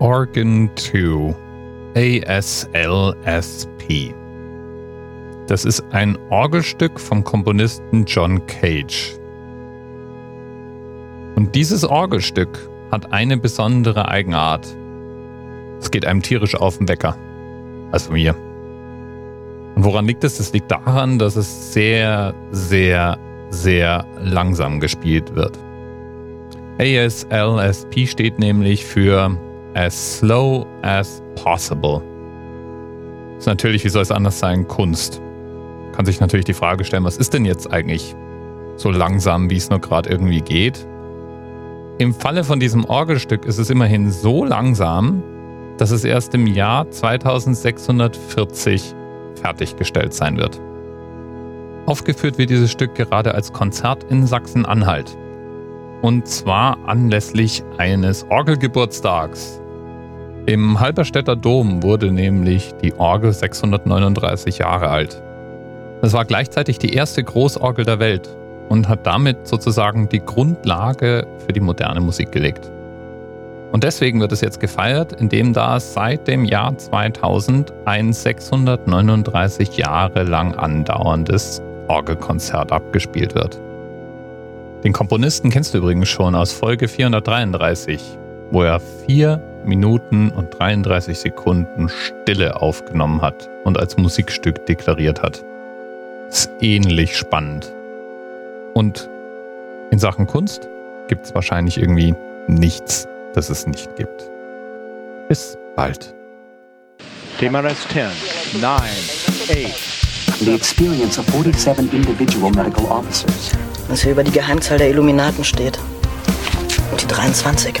Organ 2 ASLSP. Das ist ein Orgelstück vom Komponisten John Cage. Und dieses Orgelstück hat eine besondere Eigenart. Es geht einem tierisch auf den Wecker. Also mir. Und woran liegt es? Das liegt daran, dass es sehr, sehr, sehr langsam gespielt wird. ASLSP steht nämlich für As Slow as Possible. Ist natürlich, wie soll es anders sein, Kunst. Kann sich natürlich die Frage stellen, was ist denn jetzt eigentlich so langsam, wie es nur gerade irgendwie geht? Im Falle von diesem Orgelstück ist es immerhin so langsam, dass es erst im Jahr 2640 fertiggestellt sein wird. Aufgeführt wird dieses Stück gerade als Konzert in Sachsen-Anhalt. Und zwar anlässlich eines Orgelgeburtstags. Im Halberstädter Dom wurde nämlich die Orgel 639 Jahre alt. Es war gleichzeitig die erste Großorgel der Welt und hat damit sozusagen die Grundlage für die moderne Musik gelegt. Und deswegen wird es jetzt gefeiert, indem da seit dem Jahr 2000 ein 639 Jahre lang andauerndes Orgelkonzert abgespielt wird. Den Komponisten kennst du übrigens schon aus Folge 433, wo er 4 Minuten und 33 Sekunden Stille aufgenommen hat und als Musikstück deklariert hat. Ist ähnlich spannend. Und in Sachen Kunst gibt es wahrscheinlich irgendwie nichts, das es nicht gibt. Bis bald. TMRS 10, 9, 8. The experience of 47 individual medical officers was hier über die Geheimzahl der Illuminaten steht. Und die 23.